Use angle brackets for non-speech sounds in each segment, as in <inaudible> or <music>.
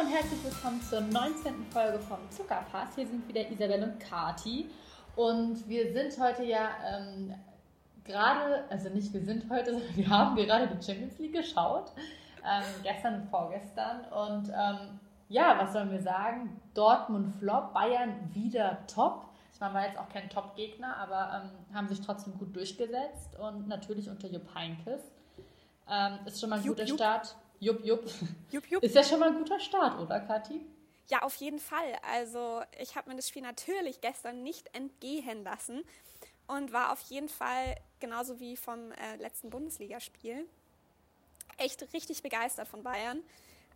Hallo und herzlich willkommen zur 19. Folge vom Zuckerpass. Hier sind wieder Isabel und Kati. Und wir sind heute ja ähm, gerade, also nicht wir sind heute, <laughs> sondern wir haben gerade die Champions League geschaut. Ähm, gestern und vorgestern. Und ähm, ja, was sollen wir sagen? Dortmund Flop, Bayern wieder top. Ich meine, war jetzt auch kein Top-Gegner, aber ähm, haben sich trotzdem gut durchgesetzt und natürlich unter Jupp Heinkes. Ähm, ist schon mal ein Jupp, guter Jupp. Start. Jupp, Jupp. Jupp, jupp. Ist ja schon mal ein guter Start, oder Kathi? Ja, auf jeden Fall. Also ich habe mir das Spiel natürlich gestern nicht entgehen lassen und war auf jeden Fall, genauso wie vom äh, letzten Bundesligaspiel, echt richtig begeistert von Bayern.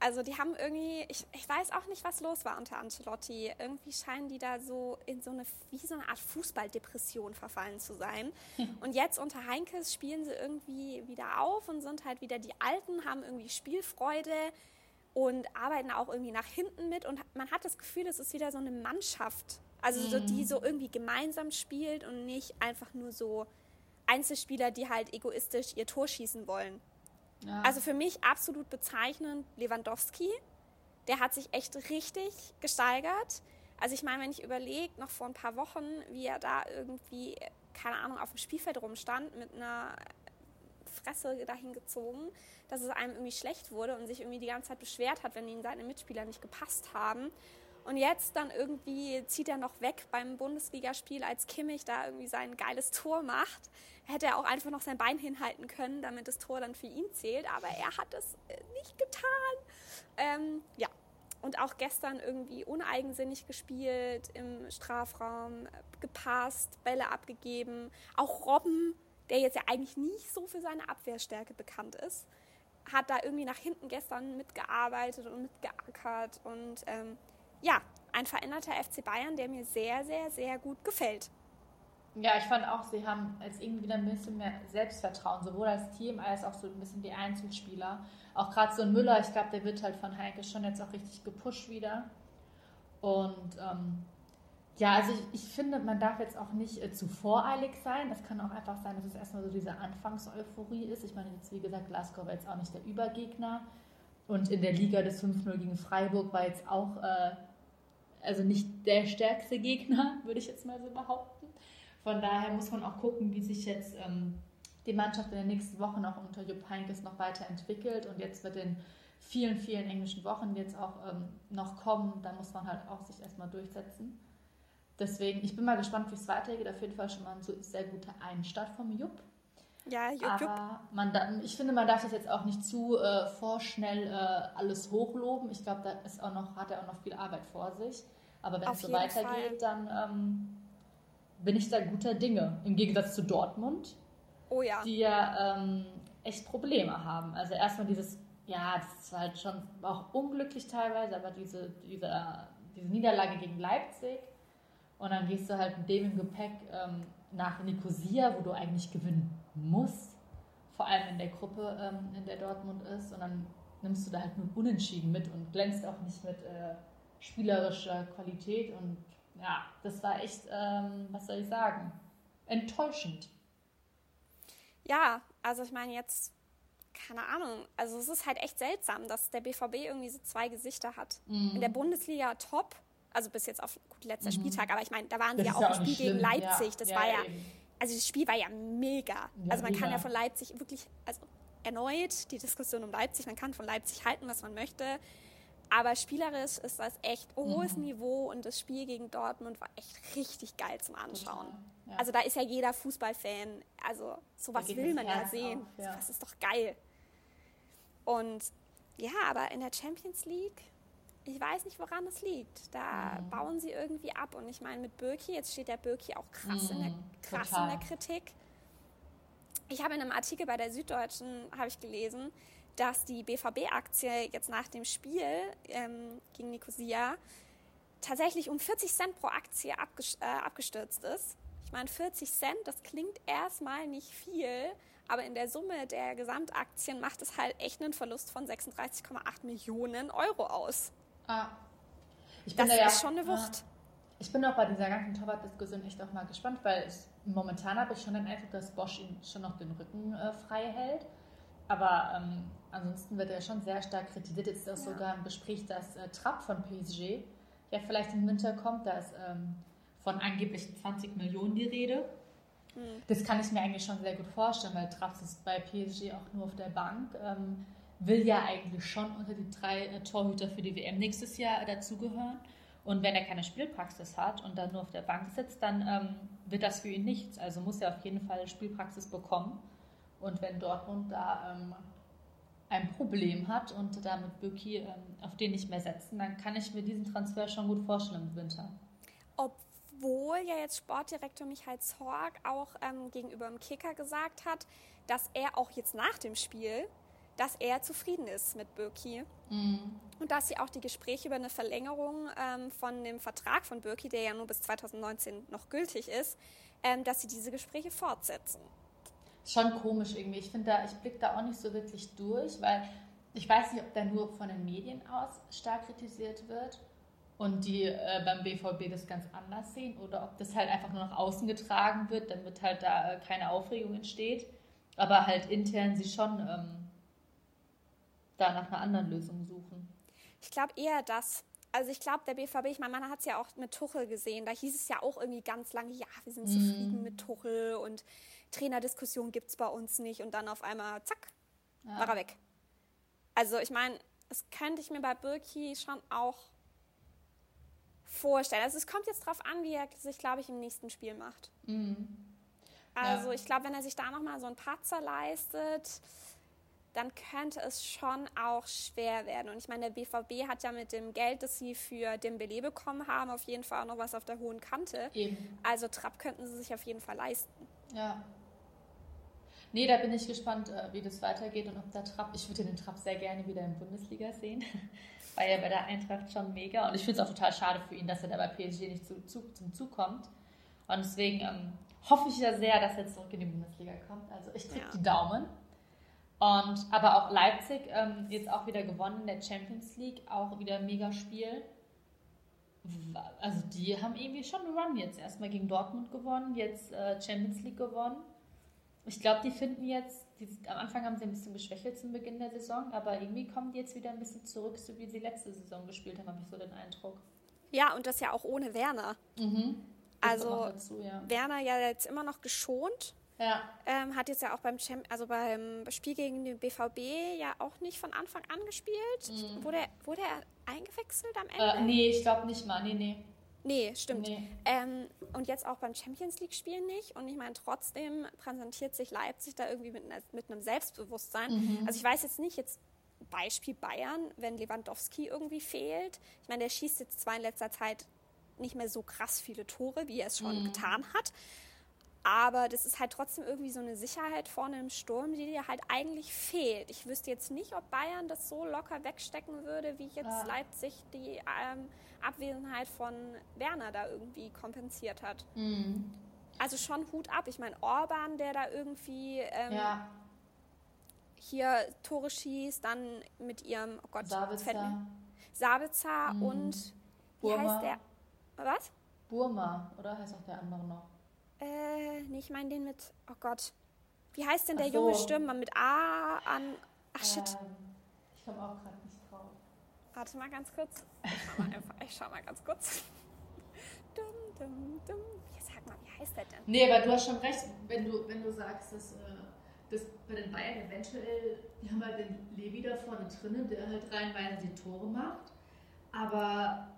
Also die haben irgendwie, ich, ich weiß auch nicht, was los war unter Ancelotti. Irgendwie scheinen die da so in so eine, wie so eine Art Fußballdepression verfallen zu sein. <laughs> Und jetzt unter Heinkes spielen sie irgendwie wieder auf und sind halt wieder die Alten, haben irgendwie Spielfreude und arbeiten auch irgendwie nach hinten mit. Und man hat das Gefühl, es ist wieder so eine Mannschaft. Also so, die so irgendwie gemeinsam spielt und nicht einfach nur so Einzelspieler, die halt egoistisch ihr Tor schießen wollen. Also für mich absolut bezeichnend Lewandowski. Der hat sich echt richtig gesteigert. Also ich meine, wenn ich überlege, noch vor ein paar Wochen, wie er da irgendwie, keine Ahnung, auf dem Spielfeld rumstand mit einer Fresse dahin gezogen, dass es einem irgendwie schlecht wurde und sich irgendwie die ganze Zeit beschwert hat, wenn ihm seine Mitspieler nicht gepasst haben. Und jetzt dann irgendwie zieht er noch weg beim Bundesligaspiel, als Kimmich da irgendwie sein geiles Tor macht. Hätte er auch einfach noch sein Bein hinhalten können, damit das Tor dann für ihn zählt. Aber er hat es äh, nicht getan. Ähm, ja, und auch gestern irgendwie uneigensinnig gespielt, im Strafraum, gepasst, Bälle abgegeben. Auch Robben, der jetzt ja eigentlich nicht so für seine Abwehrstärke bekannt ist, hat da irgendwie nach hinten gestern mitgearbeitet und mitgeackert. Und ähm, ja, ein veränderter FC Bayern, der mir sehr, sehr, sehr gut gefällt. Ja, ich fand auch, sie haben jetzt irgendwie wieder ein bisschen mehr Selbstvertrauen, sowohl als Team als auch so ein bisschen die Einzelspieler. Auch gerade so ein Müller, ich glaube, der wird halt von Heinke schon jetzt auch richtig gepusht wieder. Und ähm, ja, also ich, ich finde, man darf jetzt auch nicht äh, zu voreilig sein. Es kann auch einfach sein, dass es erstmal so diese Anfangseuphorie ist. Ich meine, jetzt wie gesagt, Glasgow war jetzt auch nicht der Übergegner. Und in der Liga des 5-0 gegen Freiburg war jetzt auch, äh, also nicht der stärkste Gegner, <laughs> würde ich jetzt mal so behaupten. Von daher muss man auch gucken, wie sich jetzt ähm, die Mannschaft in den nächsten Wochen auch unter Jupp Heynckes noch weiterentwickelt. Und jetzt mit den vielen, vielen englischen Wochen, jetzt auch ähm, noch kommen, da muss man halt auch sich erstmal durchsetzen. Deswegen, ich bin mal gespannt, wie es weitergeht. Auf jeden Fall schon mal ein so- sehr guter Einstart vom Jupp. Ja, Jupp, Jupp. Aber man ich finde, man darf das jetzt auch nicht zu äh, vorschnell äh, alles hochloben. Ich glaube, da ist auch noch, hat er auch noch viel Arbeit vor sich. Aber wenn Auf es so weitergeht, dann ähm, bin ich da guter Dinge. Im Gegensatz zu Dortmund, Oh ja. die ja ähm, echt Probleme haben. Also erstmal dieses, ja, das ist halt schon auch unglücklich teilweise, aber diese, diese, diese Niederlage gegen Leipzig und dann gehst du halt mit dem im Gepäck ähm, nach Nicosia, wo du eigentlich gewinnen musst, vor allem in der Gruppe, ähm, in der Dortmund ist und dann nimmst du da halt nur Unentschieden mit und glänzt auch nicht mit äh, spielerischer Qualität und ja, das war echt, ähm, was soll ich sagen, enttäuschend. Ja, also ich meine jetzt, keine Ahnung, also es ist halt echt seltsam, dass der BVB irgendwie so zwei Gesichter hat. Mhm. In der Bundesliga top, also bis jetzt auf gut, letzter Spieltag, aber ich meine, da waren Das sie ja auch im Spiel nicht gegen schlimm. Leipzig, Ja, das ja, war ja, eben. also das Spiel war ja mega. Also man kann mega. ja von Leipzig wirklich, also erneut die Diskussion um Leipzig, man kann von Leipzig halten, was man möchte, aber spielerisch ist das echt hohes Mhm. Niveau und das Spiel gegen Dortmund war echt richtig geil zum Anschauen. Ja. Also da ist ja jeder Fußballfan, also sowas will man ja sehen. auf, ja. Sowas ist doch geil. Und ja, aber in der Champions League, ich weiß nicht, woran es liegt. Da Mhm. bauen sie irgendwie ab. Und ich meine, mit Birki, jetzt steht der Birki auch krass, in, der, Mhm, krass in der Kritik. Ich habe in einem Artikel bei der Süddeutschen, habe ich gelesen, dass die BVB-Aktie jetzt nach dem Spiel ähm, gegen Nicosia tatsächlich um 40 Cent pro Aktie abges äh, abgestürzt ist. Ich meine, 40 Cent, das klingt erstmal nicht viel, aber in der Summe der Gesamtaktien macht es halt echt einen Verlust von 36,8 Millionen Euro aus. Ah. Ich Das da ja ist schon eine. Wucht. Ich bin auch bei dieser ganzen Torwart-Diskussion echt auch mal gespannt, weil ich, momentan habe ich schon den Eindruck, dass Bosch ihm schon noch den Rücken äh, frei hält. aber ähm, ansonsten wird er schon sehr stark kritisiert. Jetzt ist auch ja. sogar im Gespräch, dass äh, Trapp von PSG ja vielleicht im Winter kommt. Da ist ähm, von angeblich 20 Millionen die Rede. Mhm. Das kann ich mir eigentlich schon sehr gut vorstellen, weil Trapp ist bei PSG auch nur auf der Bank. Ähm, will ja eigentlich schon unter die drei äh, Torhüter für die WM nächstes Jahr dazugehören. Und wenn er keine Spielpraxis hat und dann nur auf der Bank sitzt, dann ähm, wird das für ihn nichts. Also muss er auf jeden Fall Spielpraxis bekommen. Und wenn Dortmund da ähm, ein Problem hat und damit Böki ähm, auf den nicht mehr setzen, dann kann ich mir diesen Transfer schon gut vorstellen im Winter. Obwohl ja jetzt Sportdirektor Michael Zorg auch ähm, gegenüber dem Kicker gesagt hat, dass er auch jetzt nach dem Spiel dass er zufrieden ist mit Birki. Mhm. Und dass sie auch die Gespräche über eine Verlängerung ähm, von dem Vertrag von Birki, der ja nur bis 2019 noch gültig ist, ähm, dass sie diese Gespräche fortsetzen. Schon komisch irgendwie. Ich finde da, ich blicke da auch nicht so wirklich durch, weil ich weiß nicht, ob da nur von den Medien aus stark kritisiert wird und die äh, beim BVB das ganz anders sehen oder ob das halt einfach nur nach außen getragen wird, damit halt da äh, keine Aufregung entsteht. Aber halt intern sie schon ähm, da nach einer anderen Lösung suchen. Ich glaube eher das. Also ich glaube, der BVB, ich meine, man hat es ja auch mit Tuchel gesehen, da hieß es ja auch irgendwie ganz lange, ja, wir sind zufrieden mm. mit Tuchel und Trainerdiskussion gibt es bei uns nicht und dann auf einmal, zack, ja. war er weg. Also ich meine, das könnte ich mir bei Birki schon auch vorstellen. Also es kommt jetzt darauf an, wie er sich, glaube ich, im nächsten Spiel macht. Mm. Also ja. ich glaube, wenn er sich da nochmal so einen Patzer leistet, dann könnte es schon auch schwer werden. Und ich meine, der BVB hat ja mit dem Geld, das sie für den Belay bekommen haben, auf jeden Fall auch noch was auf der hohen Kante. Eben. Also Trapp könnten sie sich auf jeden Fall leisten. Ja. Nee, da bin ich gespannt, äh, wie das weitergeht und ob der Trapp, ich würde den Trapp sehr gerne wieder in der Bundesliga sehen, <laughs> weil er bei der Eintracht schon mega und ich finde es auch total schade für ihn, dass er da bei PSG nicht zu, zu, zum Zug kommt. Und deswegen ähm, hoffe ich ja sehr, dass er zurück in die Bundesliga kommt. Also ich drücke ja. die Daumen. Und, aber auch Leipzig ähm, jetzt auch wieder gewonnen in der Champions League, auch wieder ein mega Spiel. Also die haben irgendwie schon einen Run jetzt. Erstmal gegen Dortmund gewonnen, jetzt äh, Champions League gewonnen. Ich glaube, die finden jetzt, die, am Anfang haben sie ein bisschen geschwächelt zum Beginn der Saison, aber irgendwie kommen die jetzt wieder ein bisschen zurück, so wie sie letzte Saison gespielt haben, habe ich so den Eindruck. Ja, und das ja auch ohne Werner. Mhm. Also dazu, ja. Werner ja jetzt immer noch geschont ja. Ähm, hat jetzt ja auch beim, Champ also beim Spiel gegen den BVB ja auch nicht von Anfang an gespielt. Mhm. Wurde, er, wurde er eingewechselt am Ende? Äh, nee, ich glaube nicht mal. Nee, nee. Nee, stimmt. Nee. Ähm, und jetzt auch beim Champions League-Spiel nicht. Und ich meine, trotzdem präsentiert sich Leipzig da irgendwie mit, mit einem Selbstbewusstsein. Mhm. Also ich weiß jetzt nicht, jetzt Beispiel Bayern, wenn Lewandowski irgendwie fehlt. Ich meine, der schießt jetzt zwar in letzter Zeit nicht mehr so krass viele Tore, wie er es schon mhm. getan hat. Aber das ist halt trotzdem irgendwie so eine Sicherheit vorne im Sturm, die dir halt eigentlich fehlt. Ich wüsste jetzt nicht, ob Bayern das so locker wegstecken würde, wie jetzt ja. Leipzig die ähm, Abwesenheit von Werner da irgendwie kompensiert hat. Mhm. Also schon Hut ab. Ich meine, Orban, der da irgendwie ähm, ja. hier Tore schießt, dann mit ihrem, oh Gott, Sabitzer, Sabitzer mhm. und wie Burma. heißt der? Was? Burma, oder heißt auch der andere noch? Äh, nee, ich meine den mit, oh Gott. Wie heißt denn der so. junge Stürmer mit A an. Ach shit. Ähm, ich komme auch gerade nicht drauf. Warte mal ganz kurz. Ich schau mal, einfach, ich schau mal ganz kurz. dum, dum, dum. Ja, sag mal, wie heißt der denn? Nee, aber du hast schon recht, wenn du, wenn du sagst, dass, äh, dass bei den Bayern eventuell, die haben halt den Levi da vorne drinnen, der halt reinweise die Tore macht. Aber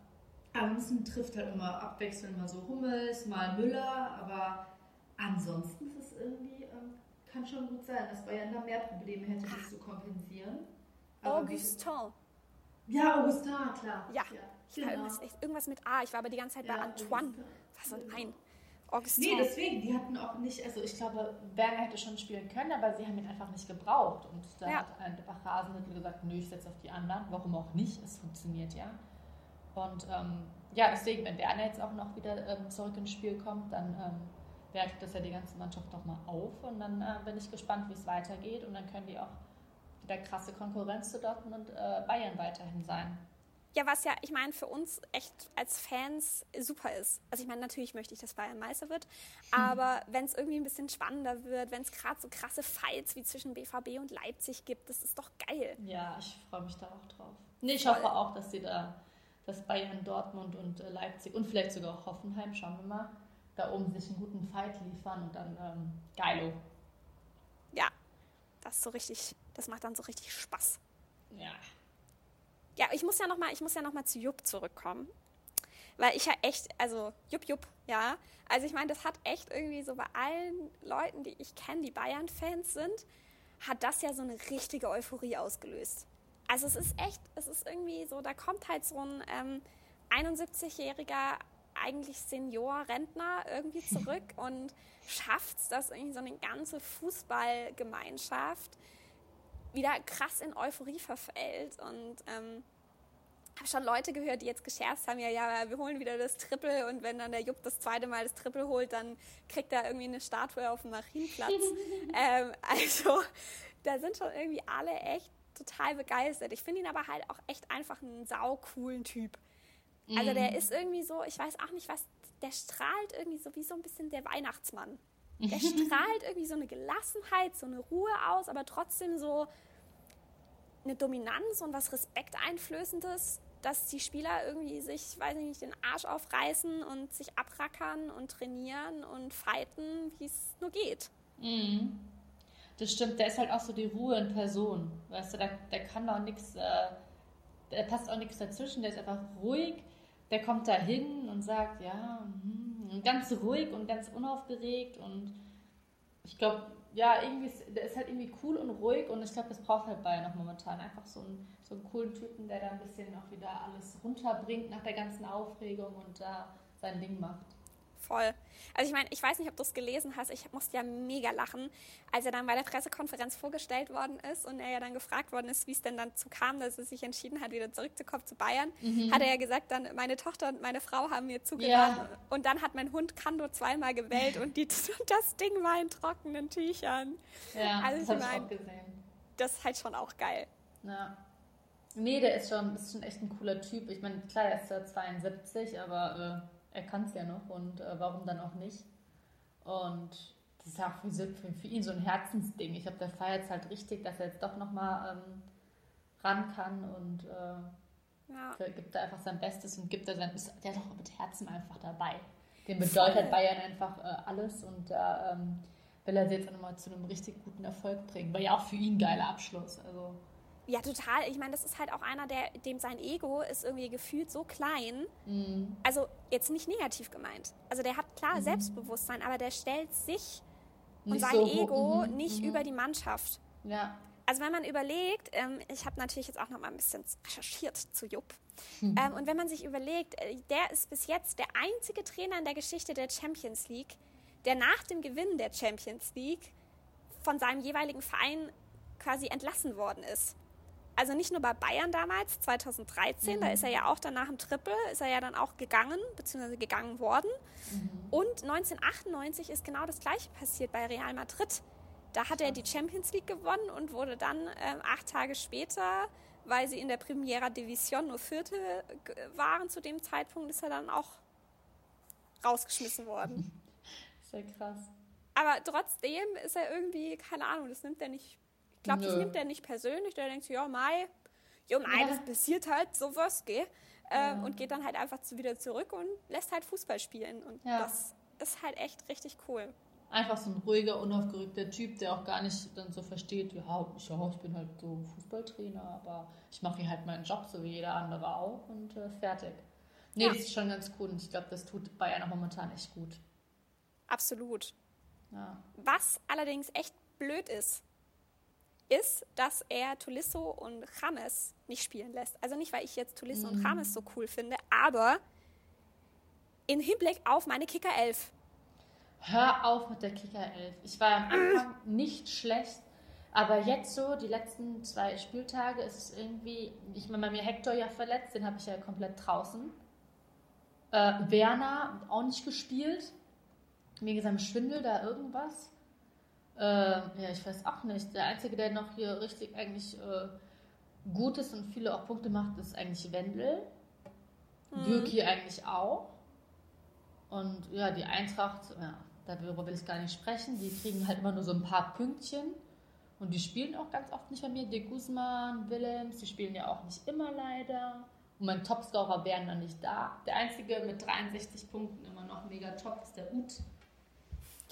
Ansonsten trifft halt immer abwechselnd mal so Hummels, mal Müller, aber ansonsten ist es irgendwie, ähm, kann schon gut sein, dass Bayern da mehr Probleme hätte, das zu kompensieren. Aber Augustin. Ja, Augustin, klar. Ja, ja genau. irgendwas, irgendwas, mit A. Ich war aber die ganze Zeit ja, bei Antoine. Augustin. Was und ein. Augustin. Nee, deswegen, die hatten auch nicht, also ich glaube, Werner hätte schon spielen können, aber sie haben ihn einfach nicht gebraucht. Und da ja. hat einfach Rasenmittel gesagt, nö, ich setze auf die anderen. Warum auch nicht? Es funktioniert ja. Und ähm, ja, deswegen, wenn Werner jetzt auch noch wieder ähm, zurück ins Spiel kommt, dann ähm, wertet das ja die ganze Mannschaft nochmal auf. Und dann äh, bin ich gespannt, wie es weitergeht. Und dann können die auch wieder krasse Konkurrenz zu Dortmund und äh, Bayern weiterhin sein. Ja, was ja, ich meine, für uns echt als Fans super ist. Also ich meine, natürlich möchte ich, dass Bayern Meister wird, hm. aber wenn es irgendwie ein bisschen spannender wird, wenn es gerade so krasse Fights wie zwischen BVB und Leipzig gibt, das ist doch geil. Ja, ich freue mich da auch drauf. Nee, ich Voll. hoffe auch, dass sie da, dass Bayern, Dortmund und äh, Leipzig und vielleicht sogar auch Hoffenheim, schauen wir mal, da oben sich einen guten Fight liefern und dann ähm, geilo. Ja, das ist so richtig, das macht dann so richtig Spaß. Ja. Ja, ich muss ja noch mal, ich muss ja noch mal zu Jupp zurückkommen, weil ich ja echt, also Jupp Jupp, ja, also ich meine, das hat echt irgendwie so bei allen Leuten, die ich kenne, die Bayern-Fans sind, hat das ja so eine richtige Euphorie ausgelöst. Also es ist echt, es ist irgendwie so, da kommt halt so ein ähm, 71-jähriger eigentlich Senior, Rentner irgendwie <laughs> zurück und schafft es, dass irgendwie so eine ganze Fußballgemeinschaft wieder krass in Euphorie verfällt. Und ähm, habe schon Leute gehört, die jetzt gescherzt haben, ja, ja, wir holen wieder das Triple und wenn dann der Jupp das zweite Mal das Triple holt, dann kriegt er irgendwie eine Statue auf dem Marienplatz. <laughs> ähm, also da sind schon irgendwie alle echt total begeistert. Ich finde ihn aber halt auch echt einfach einen saucoolen Typ. Also der mhm. ist irgendwie so, ich weiß auch nicht was, der strahlt irgendwie so wie so ein bisschen der Weihnachtsmann. Der <laughs> strahlt irgendwie so eine Gelassenheit, so eine Ruhe aus, aber trotzdem so eine Dominanz und was Respekteinflößendes, dass die Spieler irgendwie sich, weiß ich nicht, den Arsch aufreißen und sich abrackern und trainieren und fighten, wie es nur geht. Mhm. Das stimmt, der ist halt auch so die Ruhe in Person. Weißt du, der, der kann auch nichts, äh, der passt auch nichts dazwischen, der ist einfach ruhig der kommt da hin und sagt, ja, mh, ganz ruhig und ganz unaufgeregt und ich glaube, ja, irgendwie ist, der ist halt irgendwie cool und ruhig und ich glaube, das braucht halt Bayern noch momentan. Einfach so einen, so einen coolen Typen, der da ein bisschen auch wieder alles runterbringt nach der ganzen Aufregung und da sein Ding macht. Voll. Also ich meine, ich weiß nicht, ob du es gelesen hast, ich musste ja mega lachen, als er dann bei der Pressekonferenz vorgestellt worden ist und er ja dann gefragt worden ist, wie es denn dazu kam, dass er sich entschieden hat, wieder zurückzukommen zu Bayern, mhm. hat er ja gesagt, dann meine Tochter und meine Frau haben mir zugehört ja. und dann hat mein Hund Kando zweimal gewählt und die, <laughs> das Ding war in trockenen Tüchern. Ja, also das ich mein, auch gesehen. Das ist halt schon auch geil. Ja. Nee, der ist schon, ist schon echt ein cooler Typ. Ich meine, klar, er ist ja 72, aber äh er kann es ja noch und äh, warum dann auch nicht? Und das ist ja auch für, für, für ihn so ein Herzensding. Ich glaube, der feiert es halt richtig, dass er jetzt doch nochmal ähm, ran kann und äh, ja. gibt da einfach sein Bestes und gibt da sein, ist der doch mit Herzen einfach dabei. Dem bedeutet. Bayern einfach äh, alles und da ähm, will er sie jetzt auch nochmal zu einem richtig guten Erfolg bringen. War ja auch für ihn ein geiler Abschluss. Also ja, total. Ich meine, das ist halt auch einer, der, dem sein Ego ist irgendwie gefühlt so klein. Mhm. Also jetzt nicht negativ gemeint. Also der hat klar mhm. Selbstbewusstsein, aber der stellt sich nicht und sein so Ego mhm. nicht mhm. über die Mannschaft. Ja. Also wenn man überlegt, ähm, ich habe natürlich jetzt auch noch mal ein bisschen recherchiert zu Jupp. Mhm. Ähm, und wenn man sich überlegt, äh, der ist bis jetzt der einzige Trainer in der Geschichte der Champions League, der nach dem Gewinn der Champions League von seinem jeweiligen Verein quasi entlassen worden ist. Also nicht nur bei Bayern damals, 2013, mhm. da ist er ja auch dann nach dem Triple, ist er ja dann auch gegangen, beziehungsweise gegangen worden. Mhm. Und 1998 ist genau das gleiche passiert bei Real Madrid. Da hat er die Champions League gewonnen und wurde dann ähm, acht Tage später, weil sie in der Primera Division nur Vierte waren zu dem Zeitpunkt, ist er dann auch rausgeschmissen worden. <laughs> Sehr krass. Aber trotzdem ist er irgendwie, keine Ahnung, das nimmt er nicht glaube, das nimmt er nicht persönlich. Der denkt ja, Mai, jo, Mai, ja. das passiert halt, sowas, geh. Äh, ja. Und geht dann halt einfach wieder zurück und lässt halt Fußball spielen. Und ja. das ist halt echt richtig cool. Einfach so ein ruhiger, unaufgeregter Typ, der auch gar nicht dann so versteht, ja, ich, ja, ich bin halt so Fußballtrainer, aber ich mache hier halt meinen Job, so wie jeder andere auch und äh, fertig. Nee, das ist schon ganz cool und ich glaube, das tut Bayern auch momentan echt gut. Absolut. Was allerdings echt blöd ist, ist, dass er Tulisso und James nicht spielen lässt. Also nicht, weil ich jetzt Tulisso mhm. und James so cool finde, aber im Hinblick auf meine Kicker 11. Hör auf mit der Kicker 11. Ich war am Anfang nicht schlecht, aber jetzt so, die letzten zwei Spieltage, ist es irgendwie, ich meine, bei mir Hector ja verletzt, den habe ich ja komplett draußen. Äh, Werner auch nicht gespielt. Wegen seinem Schwindel da irgendwas. Äh, ja, ich weiß auch nicht. Der Einzige, der noch hier richtig eigentlich äh, gut ist und viele auch Punkte macht, ist eigentlich Wendel. Mhm. Bürki eigentlich auch. Und ja, die Eintracht, ja, darüber will ich gar nicht sprechen. Die kriegen halt immer nur so ein paar Pünktchen. Und die spielen auch ganz oft nicht bei mir. De Guzman, Willems, die spielen ja auch nicht immer leider. Und mein Topscorer wären dann nicht da. Der einzige mit 63 Punkten immer noch mega top ist der Ut.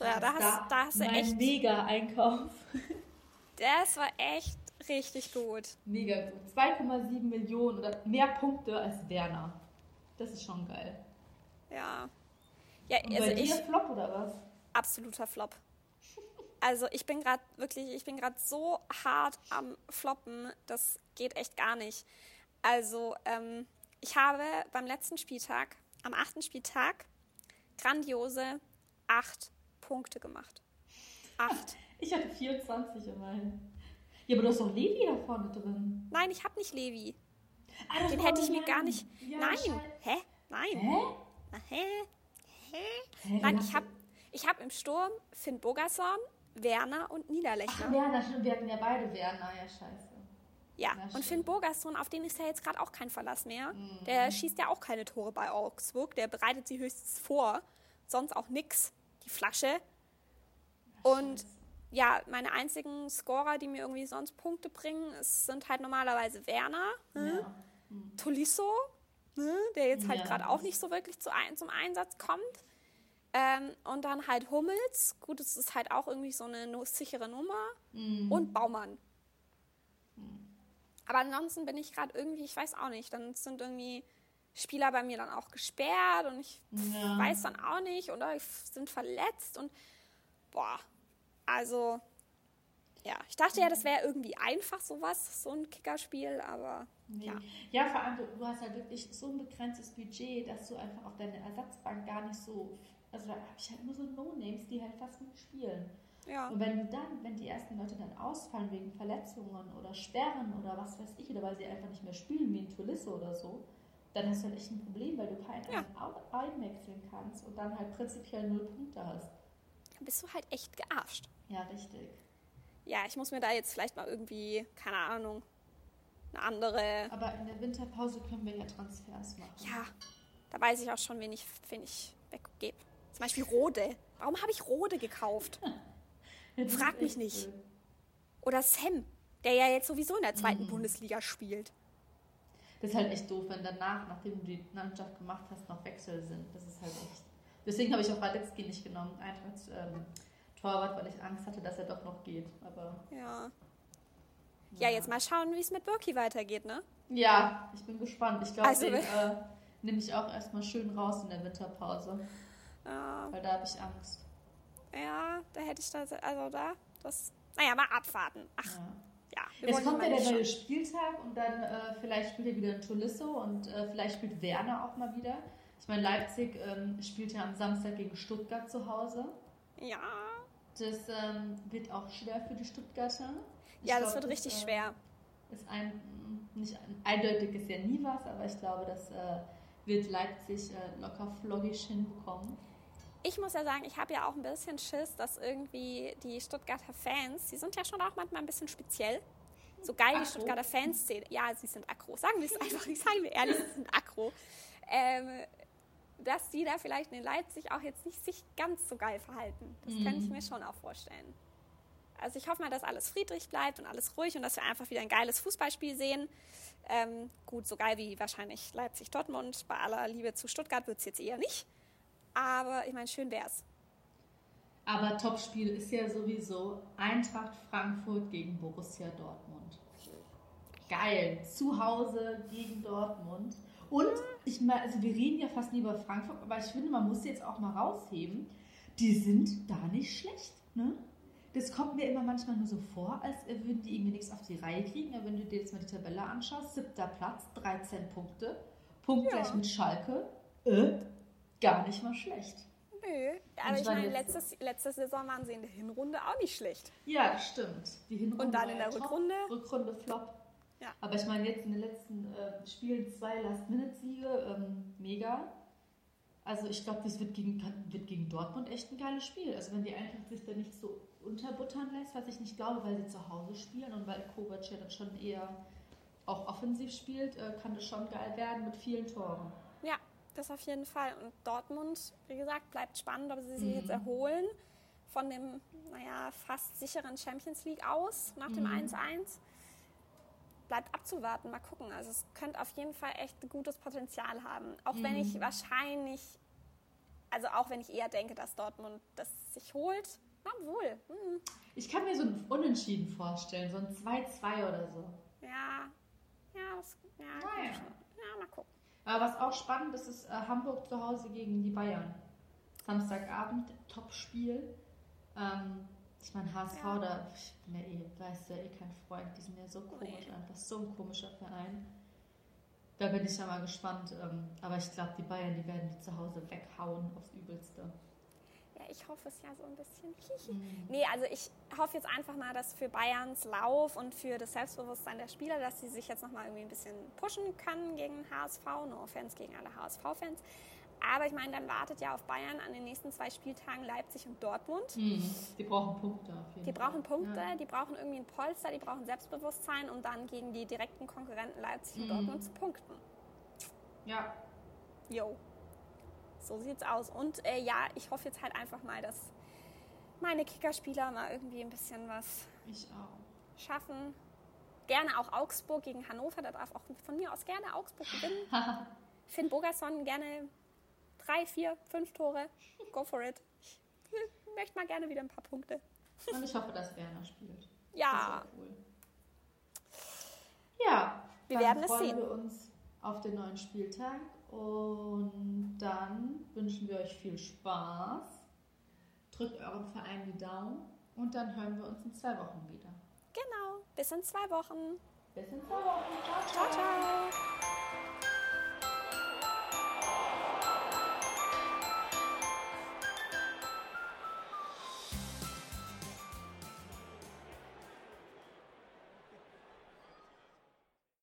Ja, da hast, da hast du mein echt. mega Einkauf. Das war echt richtig gut. Mega gut. 2,7 Millionen oder mehr Punkte als Werner. Das ist schon geil. Ja. Ja, Und also bei ich. Flop oder was? absoluter Flop. Also ich bin gerade wirklich, ich bin gerade so hart am Floppen, das geht echt gar nicht. Also ähm, ich habe beim letzten Spieltag, am achten Spieltag, grandiose acht Punkte gemacht. Acht. <laughs> Ich hatte 24 immerhin. Ja, aber du hast doch Levi da vorne drin. Nein, ich habe nicht Levi. Ah, Den hätte ich mir gar nicht. Ja, Nein. scheiße. Hä? Nein. Hä? Na, hä? Hä? Hä, Nein, ich habe ich hab im Sturm Finn Bogerson, Werner und Ach, Niederlechner. Werner, stimmt, wir hatten ja beide Werner. Ja, scheiße. Ja, und stimmt. Finn Bogerson, auf den ist ja jetzt gerade auch kein Verlass mehr. Mhm. Der schießt ja auch keine Tore bei Augsburg. Der bereitet sie höchstens vor. Sonst auch nix. Die Flasche. Und ja, meine einzigen Scorer, die mir irgendwie sonst Punkte bringen, es sind halt normalerweise Werner, ne? Ja. Tolisso, ne? der jetzt halt Ja, gerade auch nicht so wirklich zu ein, zum Einsatz kommt. Ähm, und dann halt Hummels. Gut, es ist halt auch irgendwie so eine sichere Nummer. Mhm. Und Baumann. Aber ansonsten bin ich gerade irgendwie, ich weiß auch nicht, dann sind irgendwie Spieler bei mir dann auch gesperrt und ich Ja. weiß dann auch nicht oder sind verletzt und boah, also ja, ich dachte ja, das wäre irgendwie einfach sowas, so ein Kickerspiel, aber Nee. ja. Ja, vor allem, du, hast halt wirklich so ein begrenztes Budget, dass du einfach auf deine Ersatzbank gar nicht so. Also da habe ich halt nur so No-Names, die halt fast nicht spielen. Ja, Und wenn du dann, wenn die ersten Leute dann ausfallen wegen Verletzungen oder Sperren oder was weiß ich, oder weil sie einfach nicht mehr spielen, wie ein Tulisse oder so, dann hast du halt echt ein Problem, weil du keinen Ja. ein- einwechseln kannst und dann halt prinzipiell null Punkte hast. dann bist du halt echt gearscht. Ja, richtig. Ja, ich muss mir da jetzt vielleicht mal irgendwie, keine Ahnung, eine andere, Aber in der Winterpause können wir ja Transfers machen. ja, da weiß ich auch schon, wen ich, wen ich weggebe. Zum Beispiel Rode. Warum habe ich Rode gekauft? <laughs> Frag mich nicht. Oder Sam, der ja jetzt sowieso in der zweiten Mhm. Bundesliga spielt. Das ist halt echt doof, wenn danach, nachdem du die Mannschaft gemacht hast, noch Wechsel sind. Das ist halt echt. Deswegen habe ich auch Raletzky nicht genommen, Eintracht ähm, Torwart, weil ich Angst hatte, dass er doch noch geht. Aber Ja. Ja, jetzt mal schauen, wie es mit Birki weitergeht, ne? Ja, ich bin gespannt. Ich glaube, Also, den äh, nehme ich auch erstmal schön raus in der Winterpause, Ja, weil da habe ich Angst. ja, da hätte ich das, also da, das, naja, mal abwarten. Ach, Ja. Ja, wir Jetzt kommt ja der neue. Spieltag und dann äh, vielleicht spielt ja wieder ein Tolisso und äh, vielleicht spielt Werner auch mal wieder. Ich meine, Leipzig ähm, spielt ja am Samstag gegen Stuttgart zu Hause. Ja, Das ähm, wird auch schwer für die Stuttgarter. Ich ja, das glaub, wird richtig äh, schwer. Ist ein, nicht ein, eindeutig ist ja nie was, aber ich glaube, das äh, wird Leipzig äh, locker floggig hinbekommen. Ich muss ja sagen, ich habe ja auch ein bisschen Schiss, dass irgendwie die Stuttgarter Fans, die sind ja schon auch manchmal ein bisschen speziell. So geil die. Stuttgarter Fans sind. Ja, sie sind aggro. Sagen wir es einfach nicht, seien wir ehrlich, sie sind aggro. Ähm, dass die da vielleicht in Leipzig auch jetzt nicht sich ganz so geil verhalten. Das Mhm. könnte ich mir schon auch vorstellen. Also ich hoffe mal, dass alles friedlich bleibt und alles ruhig und dass wir einfach wieder ein geiles Fußballspiel sehen. Ähm, gut, so geil wie wahrscheinlich Leipzig-Dortmund. Bei aller Liebe zu Stuttgart wird es jetzt eher nicht. Aber ich meine, schön wär's. Aber Topspiel ist ja sowieso Eintracht Frankfurt gegen Borussia Dortmund. Geil. Zu Hause gegen Dortmund. Und ich meine, also wir reden ja fast nie über Frankfurt, aber ich finde, man muss sie jetzt auch mal rausheben. Die sind da nicht schlecht, ne? Das kommt mir immer manchmal nur so vor, als würden die irgendwie nichts auf die Reihe kriegen. Aber wenn du dir jetzt mal die Tabelle anschaust, siebter Platz, 13 Punkte, punktgleich Ja. mit Schalke, äh, gar nicht mal schlecht. Nö. Aber ich ich meine, letztes, letzte Saison waren sie in der Hinrunde auch nicht schlecht. Ja, stimmt. Die Hinrunde Und dann in der top, Rückrunde? Rückrunde flop. Ja. Aber ich meine, jetzt in den letzten äh, Spielen zwei Last-Minute-Siege, ähm, mega. Also ich glaube, das wird gegen, wird gegen Dortmund echt ein geiles Spiel. Also wenn die Eintracht sich da nicht so unterbuttern lässt, was ich nicht glaube, weil sie zu Hause spielen und weil Kovac ja dann schon eher auch offensiv spielt, äh, kann das schon geil werden mit vielen Toren. Das auf jeden Fall. Und Dortmund, wie gesagt, bleibt spannend, ob sie sich mhm. jetzt erholen von dem, naja, fast sicheren Champions League aus nach dem 1-1. Mhm. Bleibt abzuwarten, mal gucken. Also es könnte auf jeden Fall echt gutes Potenzial haben. Auch mhm. wenn ich mhm. wahrscheinlich, also auch wenn ich eher denke, dass Dortmund das sich holt, obwohl. Mhm. Ich kann mir so ein Unentschieden vorstellen, so ein 2-2 oder so. Ja, ja, das, ja, naja. ja, mal gucken. Aber was auch spannend ist, ist äh, Hamburg zu Hause gegen die Bayern. Samstagabend, Top-Spiel. Ähm, ich meine, HSV, ja. da, ich bin ja eh, weißt du, eh kein Freund, die sind ja so komisch, nee. einfach so ein komischer Verein. Da bin ich ja mal gespannt. Ähm, aber ich glaube, die Bayern, die werden die zu Hause weghauen aufs Übelste. Ich hoffe es ja so ein bisschen. mhm. Nee, also ich hoffe jetzt einfach mal, dass für Bayerns Lauf und für das Selbstbewusstsein der Spieler, dass sie sich jetzt nochmal irgendwie ein bisschen pushen können gegen HSV. No offense gegen alle HSV-Fans. Aber ich meine, dann wartet ja auf Bayern an den nächsten zwei Spieltagen Leipzig und Dortmund. Mhm. Die brauchen Punkte auf jeden Die brauchen Punkte, ja. die brauchen irgendwie ein Polster, die brauchen Selbstbewusstsein, um dann gegen die direkten Konkurrenten Leipzig und mhm. Dortmund zu punkten. Ja. Jo. So sieht's aus. Und äh, ja, ich hoffe jetzt halt einfach mal, dass meine Kickerspieler mal irgendwie ein bisschen was schaffen. Gerne auch Augsburg gegen Hannover, da darf auch von mir aus gerne Augsburg gewinnen. <laughs> Finn Bogerson gerne drei, vier, fünf Tore. Go for it. Ich möchte mal gerne wieder ein paar Punkte. Und ich hoffe, dass Werner spielt. Ja. Cool. Ja, wir werden es sehen. freuen wir uns auf den neuen Spieltag und dann wünschen wir euch viel Spaß. Drückt eurem Verein die Daumen und dann hören wir uns in zwei Wochen wieder. Genau, bis in zwei Wochen. Bis in zwei Wochen. ciao. ciao. ciao, ciao.